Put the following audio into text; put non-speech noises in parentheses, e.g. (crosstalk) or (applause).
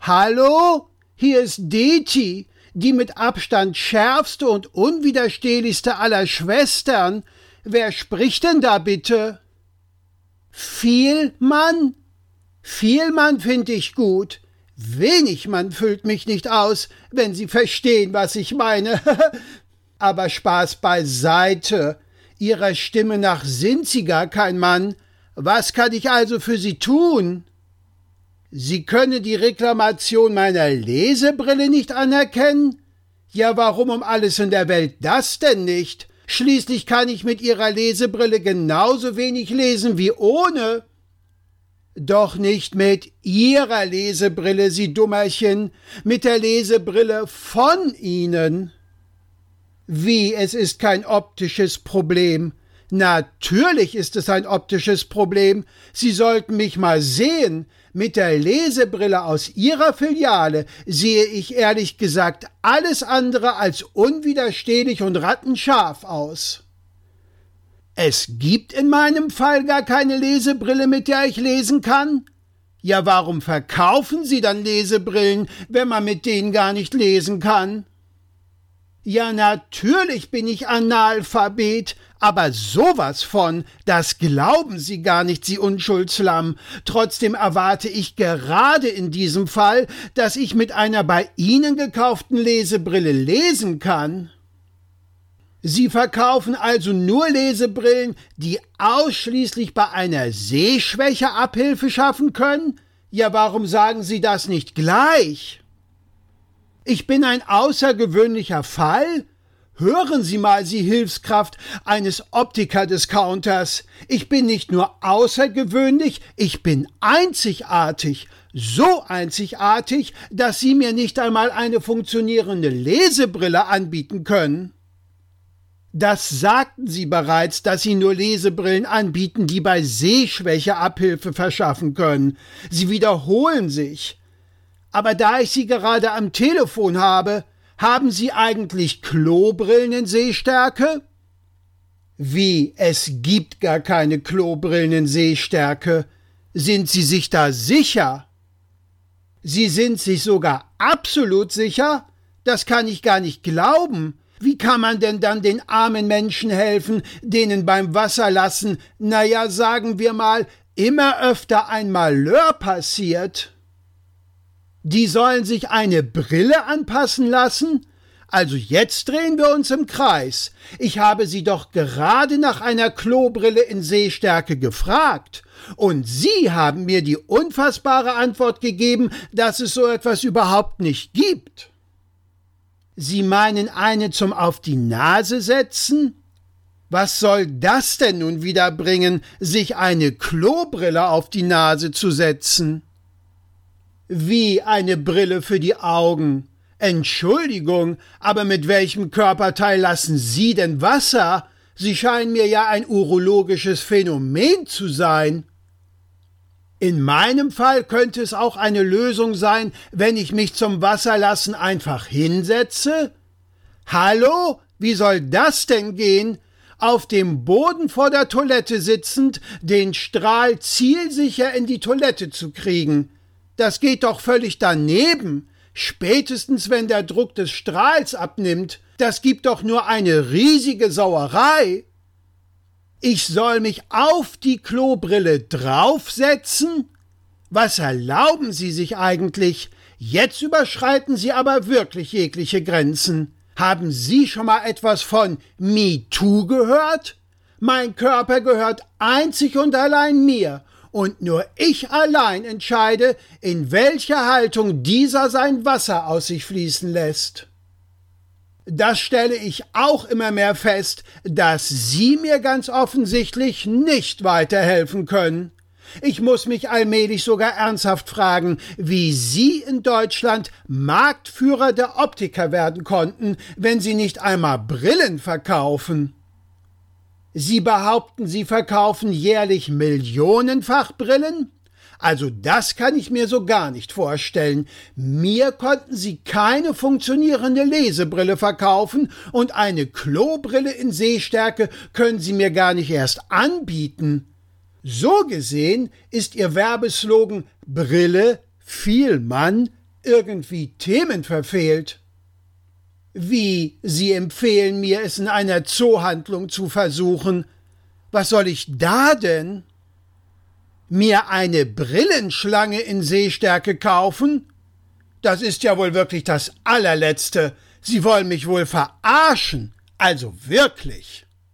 Hallo? Hier ist Deti, die mit Abstand schärfste und unwiderstehlichste aller Schwestern. Wer spricht denn da bitte? Vielmann? Vielmann finde ich gut. Wenig Mann füllt mich nicht aus, wenn Sie verstehen, was ich meine. (laughs) Aber Spaß beiseite. Ihrer Stimme nach sind Sie gar kein Mann. Was kann ich also für Sie tun? Sie können die Reklamation meiner Lesebrille nicht anerkennen? Ja, warum um alles in der Welt das denn nicht? Schließlich kann ich mit Ihrer Lesebrille genauso wenig lesen wie ohne. Doch nicht mit Ihrer Lesebrille, Sie Dummerchen, mit der Lesebrille von Ihnen. Wie, es ist kein optisches Problem. Natürlich ist es ein optisches Problem. Sie sollten mich mal sehen. Mit der Lesebrille aus Ihrer Filiale sehe ich ehrlich gesagt alles andere als unwiderstehlich und rattenscharf aus. Es gibt in meinem Fall gar keine Lesebrille, mit der ich lesen kann? Ja, warum verkaufen Sie dann Lesebrillen, wenn man mit denen gar nicht lesen kann? Ja, natürlich bin ich Analphabet, aber sowas von, das glauben Sie gar nicht, Sie Unschuldslamm. Trotzdem erwarte ich gerade in diesem Fall, dass ich mit einer bei Ihnen gekauften Lesebrille lesen kann. Sie verkaufen also nur Lesebrillen, die ausschließlich bei einer Sehschwäche Abhilfe schaffen können? Ja, warum sagen Sie das nicht gleich? Ich bin ein außergewöhnlicher Fall? Hören Sie mal, Sie Hilfskraft eines Optiker-Discounters. Ich bin nicht nur außergewöhnlich, ich bin einzigartig. So einzigartig, dass Sie mir nicht einmal eine funktionierende Lesebrille anbieten können. Das sagten Sie bereits, dass Sie nur Lesebrillen anbieten, die bei Sehschwäche Abhilfe verschaffen können. Sie wiederholen sich. Aber da ich Sie gerade am Telefon habe, haben Sie eigentlich Klobrillen in Sehstärke? Wie, es gibt gar keine Klobrillen in Sehstärke. Sind Sie sich da sicher? Sie sind sich sogar absolut sicher? Das kann ich gar nicht glauben. Wie kann man denn dann den armen Menschen helfen, denen beim Wasserlassen, naja, sagen wir mal, immer öfter ein Malheur passiert? Die sollen sich eine Brille anpassen lassen? Also jetzt drehen wir uns im Kreis. Ich habe Sie doch gerade nach einer Klobrille in Sehstärke gefragt. Und Sie haben mir die unfassbare Antwort gegeben, dass es so etwas überhaupt nicht gibt. Sie meinen eine zum Auf die Nase setzen? Was soll das denn nun wieder bringen, sich eine Klobrille auf die Nase zu setzen? Wie eine Brille für die Augen. Entschuldigung, aber mit welchem Körperteil lassen Sie denn Wasser? Sie scheinen mir ja ein urologisches Phänomen zu sein. In meinem Fall könnte es auch eine Lösung sein, wenn ich mich zum Wasserlassen einfach hinsetze? Hallo? Wie soll das denn gehen? Auf dem Boden vor der Toilette sitzend, den Strahl zielsicher in die Toilette zu kriegen. Das geht doch völlig daneben. Spätestens wenn der Druck des Strahls abnimmt, das gibt doch nur eine riesige Sauerei. Ich soll mich auf die Klobrille draufsetzen? Was erlauben Sie sich eigentlich? Jetzt überschreiten Sie aber wirklich jegliche Grenzen. Haben Sie schon mal etwas von MeToo gehört? Mein Körper gehört einzig und allein mir, und nur ich allein entscheide, in welcher Haltung dieser sein Wasser aus sich fließen lässt. Das stelle ich auch immer mehr fest, dass Sie mir ganz offensichtlich nicht weiterhelfen können. Ich muss mich allmählich sogar ernsthaft fragen, wie Sie in Deutschland Marktführer der Optiker werden konnten, wenn Sie nicht einmal Brillen verkaufen. Sie behaupten, Sie verkaufen jährlich millionenfach Brillen? Also das kann ich mir so gar nicht vorstellen. Mir konnten Sie keine funktionierende Lesebrille verkaufen und eine Klobrille in Sehstärke können Sie mir gar nicht erst anbieten. So gesehen ist Ihr Werbeslogan Brille, viel Mann, irgendwie Themen verfehlt. Wie, Sie empfehlen mir, es in einer Zoohandlung zu versuchen. Was soll ich da denn? Mir eine Brillenschlange in Sehstärke kaufen? Das ist ja wohl wirklich das allerletzte. Sie wollen mich wohl verarschen. Also wirklich.